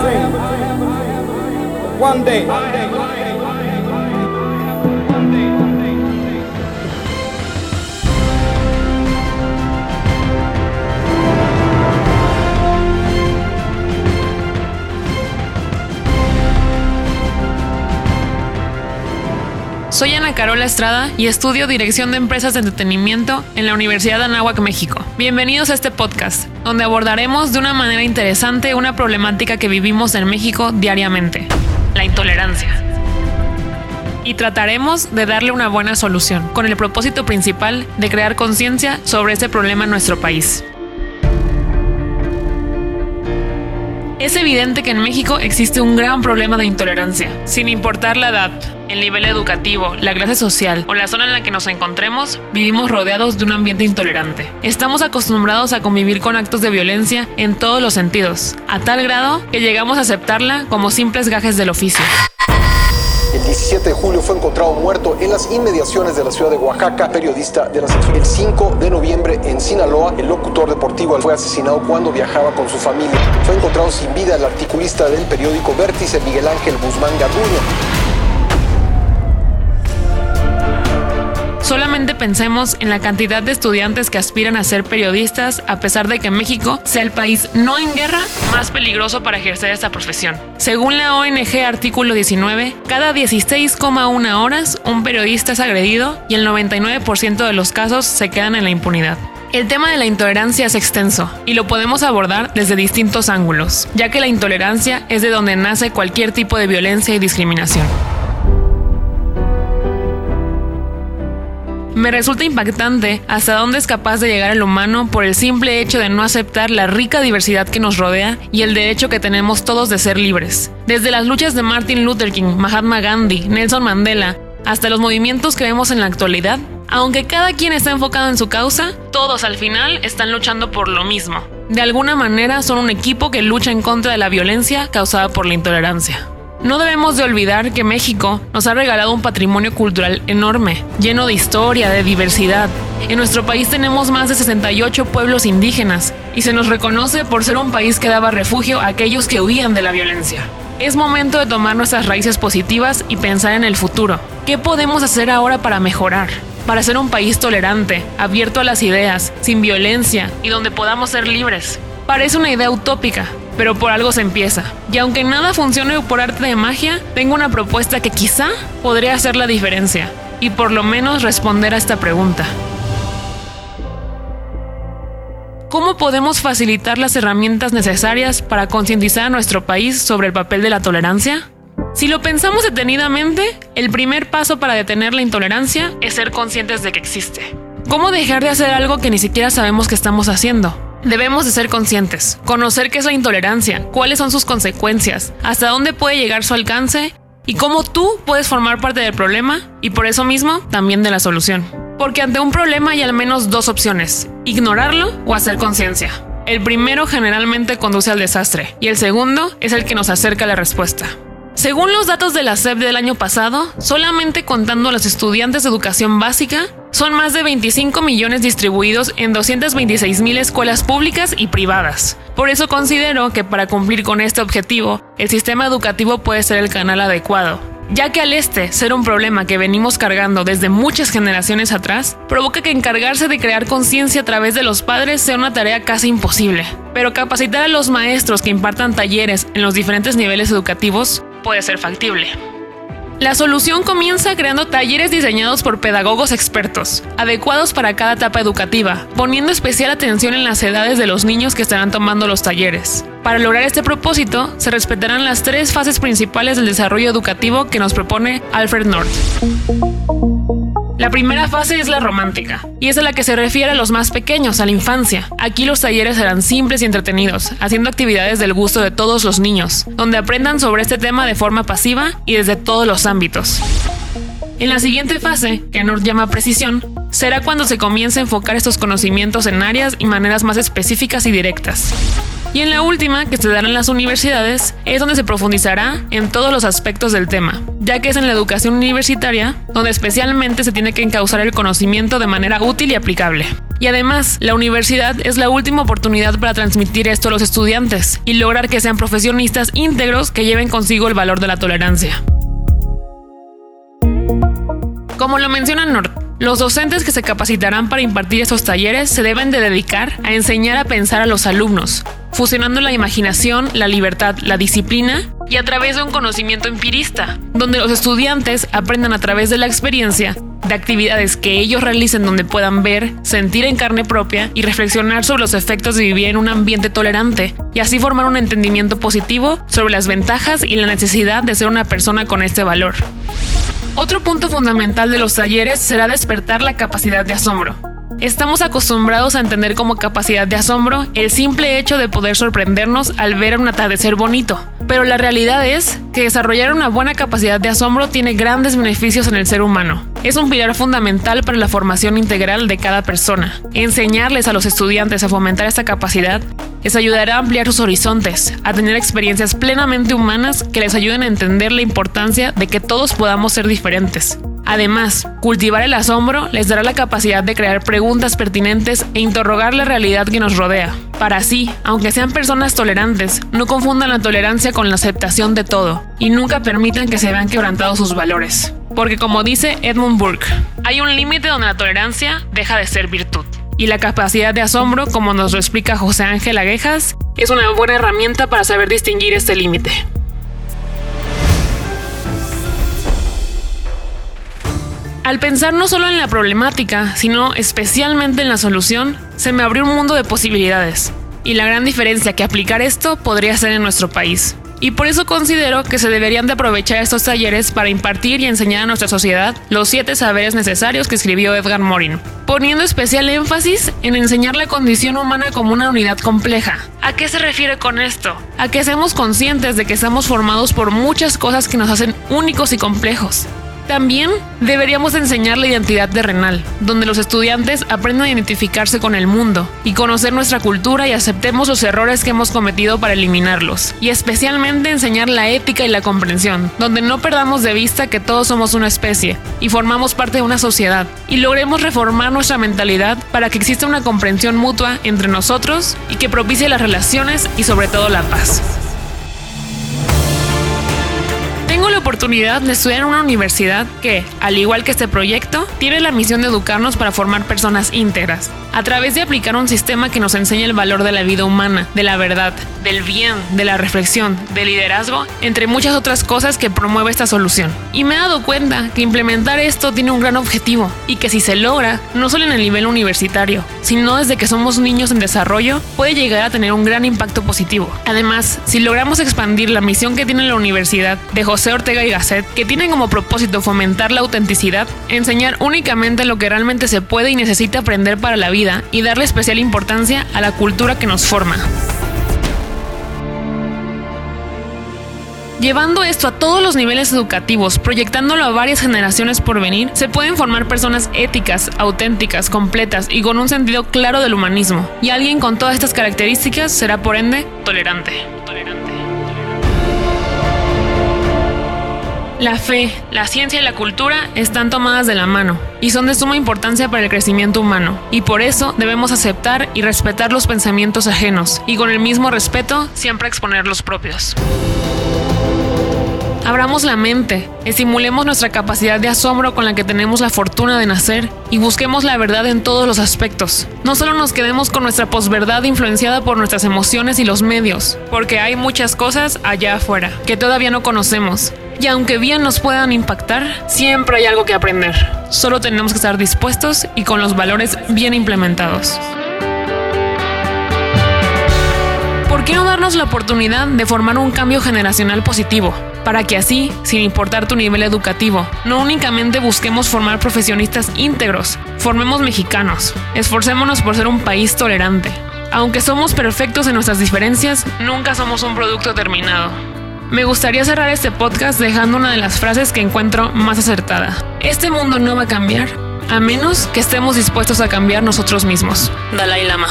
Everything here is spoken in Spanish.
dream. One day. Soy Ana Carola Estrada y estudio Dirección de Empresas de Entretenimiento en la Universidad de Anáhuac, México. Bienvenidos a este podcast, donde abordaremos de una manera interesante una problemática que vivimos en México diariamente, la intolerancia. Y trataremos de darle una buena solución, con el propósito principal de crear conciencia sobre este problema en nuestro país. Es evidente que en México existe un gran problema de intolerancia, sin importar la edad, el nivel educativo, la clase social o la zona en la que nos encontremos, vivimos rodeados de un ambiente intolerante. Estamos acostumbrados a convivir con actos de violencia en todos los sentidos, a tal grado que llegamos a aceptarla como simples gajes del oficio. El 17 de julio fue encontrado muerto en las inmediaciones de la ciudad de Oaxaca, periodista de la sección. El 5 de noviembre en Sinaloa, el locutor deportivo fue asesinado cuando viajaba con su familia. Fue encontrado sin vida el articulista del periódico Vértice, Miguel Ángel Guzmán Garduño. Solamente pensemos en la cantidad de estudiantes que aspiran a ser periodistas a pesar de que México sea el país no en guerra más peligroso para ejercer esta profesión. Según la ONG Artículo 19, cada 16,1 horas un periodista es agredido y el 99% de los casos se quedan en la impunidad. El tema de la intolerancia es extenso y lo podemos abordar desde distintos ángulos, ya que la intolerancia es de donde nace cualquier tipo de violencia y discriminación. Me resulta impactante hasta dónde es capaz de llegar el humano por el simple hecho de no aceptar la rica diversidad que nos rodea y el derecho que tenemos todos de ser libres. Desde las luchas de Martin Luther King, Mahatma Gandhi, Nelson Mandela, hasta los movimientos que vemos en la actualidad, aunque cada quien está enfocado en su causa, todos al final están luchando por lo mismo. De alguna manera son un equipo que lucha en contra de la violencia causada por la intolerancia. No debemos de olvidar que México nos ha regalado un patrimonio cultural enorme, lleno de historia, de diversidad. En nuestro país tenemos más de 68 pueblos indígenas y se nos reconoce por ser un país que daba refugio a aquellos que huían de la violencia. Es momento de tomar nuestras raíces positivas y pensar en el futuro. ¿Qué podemos hacer ahora para mejorar? Para ser un país tolerante, abierto a las ideas, sin violencia y donde podamos ser libres. Parece una idea utópica, pero por algo se empieza. Y aunque nada funcione por arte de magia, tengo una propuesta que quizá podría hacer la diferencia y por lo menos responder a esta pregunta. ¿Cómo podemos facilitar las herramientas necesarias para concientizar a nuestro país sobre el papel de la tolerancia? Si lo pensamos detenidamente, el primer paso para detener la intolerancia es ser conscientes de que existe. ¿Cómo dejar de hacer algo que ni siquiera sabemos que estamos haciendo? Debemos de ser conscientes, conocer qué es la intolerancia, cuáles son sus consecuencias, hasta dónde puede llegar su alcance y cómo tú puedes formar parte del problema y por eso mismo también de la solución. Porque ante un problema hay al menos dos opciones, ignorarlo o hacer conciencia. El primero generalmente conduce al desastre y el segundo es el que nos acerca a la respuesta. Según los datos de la SEP del año pasado, solamente contando a los estudiantes de educación básica, son más de 25 millones distribuidos en 226 mil escuelas públicas y privadas. Por eso considero que para cumplir con este objetivo, el sistema educativo puede ser el canal adecuado, ya que al este ser un problema que venimos cargando desde muchas generaciones atrás, provoca que encargarse de crear conciencia a través de los padres sea una tarea casi imposible. Pero capacitar a los maestros que impartan talleres en los diferentes niveles educativos puede ser factible. La solución comienza creando talleres diseñados por pedagogos expertos, adecuados para cada etapa educativa, poniendo especial atención en las edades de los niños que estarán tomando los talleres. Para lograr este propósito, se respetarán las tres fases principales del desarrollo educativo que nos propone Alfred North. La primera fase es la romántica, y es a la que se refiere a los más pequeños, a la infancia. Aquí los talleres serán simples y entretenidos, haciendo actividades del gusto de todos los niños, donde aprendan sobre este tema de forma pasiva y desde todos los ámbitos. En la siguiente fase, que North llama precisión, será cuando se comience a enfocar estos conocimientos en áreas y maneras más específicas y directas. Y en la última, que se dará en las universidades, es donde se profundizará en todos los aspectos del tema, ya que es en la educación universitaria donde especialmente se tiene que encauzar el conocimiento de manera útil y aplicable. Y además, la universidad es la última oportunidad para transmitir esto a los estudiantes y lograr que sean profesionistas íntegros que lleven consigo el valor de la tolerancia. Como lo menciona Nord, los docentes que se capacitarán para impartir estos talleres se deben de dedicar a enseñar a pensar a los alumnos, fusionando la imaginación, la libertad, la disciplina y a través de un conocimiento empirista, donde los estudiantes aprendan a través de la experiencia de actividades que ellos realicen donde puedan ver, sentir en carne propia y reflexionar sobre los efectos de vivir en un ambiente tolerante y así formar un entendimiento positivo sobre las ventajas y la necesidad de ser una persona con este valor. Otro punto fundamental de los talleres será despertar la capacidad de asombro. Estamos acostumbrados a entender como capacidad de asombro el simple hecho de poder sorprendernos al ver un atardecer bonito, pero la realidad es que desarrollar una buena capacidad de asombro tiene grandes beneficios en el ser humano. Es un pilar fundamental para la formación integral de cada persona. Enseñarles a los estudiantes a fomentar esta capacidad les ayudará a ampliar sus horizontes, a tener experiencias plenamente humanas que les ayuden a entender la importancia de que todos podamos ser diferentes. Además, cultivar el asombro les dará la capacidad de crear preguntas pertinentes e interrogar la realidad que nos rodea. Para así, aunque sean personas tolerantes, no confundan la tolerancia con la aceptación de todo y nunca permitan que se vean quebrantados sus valores. Porque como dice Edmund Burke, hay un límite donde la tolerancia deja de ser virtud. Y la capacidad de asombro, como nos lo explica José Ángel Aguejas, es una buena herramienta para saber distinguir este límite. Al pensar no solo en la problemática, sino especialmente en la solución, se me abrió un mundo de posibilidades. Y la gran diferencia que aplicar esto podría ser en nuestro país. Y por eso considero que se deberían de aprovechar estos talleres para impartir y enseñar a nuestra sociedad los siete saberes necesarios que escribió Edgar Morin, poniendo especial énfasis en enseñar la condición humana como una unidad compleja. ¿A qué se refiere con esto? A que seamos conscientes de que estamos formados por muchas cosas que nos hacen únicos y complejos, también deberíamos enseñar la identidad terrenal, donde los estudiantes aprendan a identificarse con el mundo y conocer nuestra cultura y aceptemos los errores que hemos cometido para eliminarlos. Y especialmente enseñar la ética y la comprensión, donde no perdamos de vista que todos somos una especie y formamos parte de una sociedad y logremos reformar nuestra mentalidad para que exista una comprensión mutua entre nosotros y que propicie las relaciones y sobre todo la paz. La oportunidad de estudiar en una universidad que, al igual que este proyecto, tiene la misión de educarnos para formar personas íntegras, a través de aplicar un sistema que nos enseña el valor de la vida humana, de la verdad, del bien, de la reflexión, del liderazgo, entre muchas otras cosas que promueve esta solución. Y me he dado cuenta que implementar esto tiene un gran objetivo y que si se logra, no solo en el nivel universitario, sino desde que somos niños en desarrollo, puede llegar a tener un gran impacto positivo. Además, si logramos expandir la misión que tiene la universidad de José Ortega y Gasset, que tiene como propósito fomentar la autenticidad, enseñar únicamente lo que realmente se puede y necesita aprender para la vida, y darle especial importancia a la cultura que nos forma. Llevando esto a todos los niveles educativos, proyectándolo a varias generaciones por venir, se pueden formar personas éticas, auténticas, completas y con un sentido claro del humanismo. Y alguien con todas estas características será por ende tolerante. La fe, la ciencia y la cultura están tomadas de la mano y son de suma importancia para el crecimiento humano, y por eso debemos aceptar y respetar los pensamientos ajenos, y con el mismo respeto siempre exponer los propios. Abramos la mente, estimulemos nuestra capacidad de asombro con la que tenemos la fortuna de nacer y busquemos la verdad en todos los aspectos. No solo nos quedemos con nuestra posverdad influenciada por nuestras emociones y los medios, porque hay muchas cosas allá afuera que todavía no conocemos y aunque bien nos puedan impactar, siempre hay algo que aprender. Solo tenemos que estar dispuestos y con los valores bien implementados. ¿Por qué no darnos la oportunidad de formar un cambio generacional positivo? Para que así, sin importar tu nivel educativo, no únicamente busquemos formar profesionistas íntegros, formemos mexicanos, esforcémonos por ser un país tolerante. Aunque somos perfectos en nuestras diferencias, nunca somos un producto terminado. Me gustaría cerrar este podcast dejando una de las frases que encuentro más acertada. Este mundo no va a cambiar a menos que estemos dispuestos a cambiar nosotros mismos. Dalai Lama.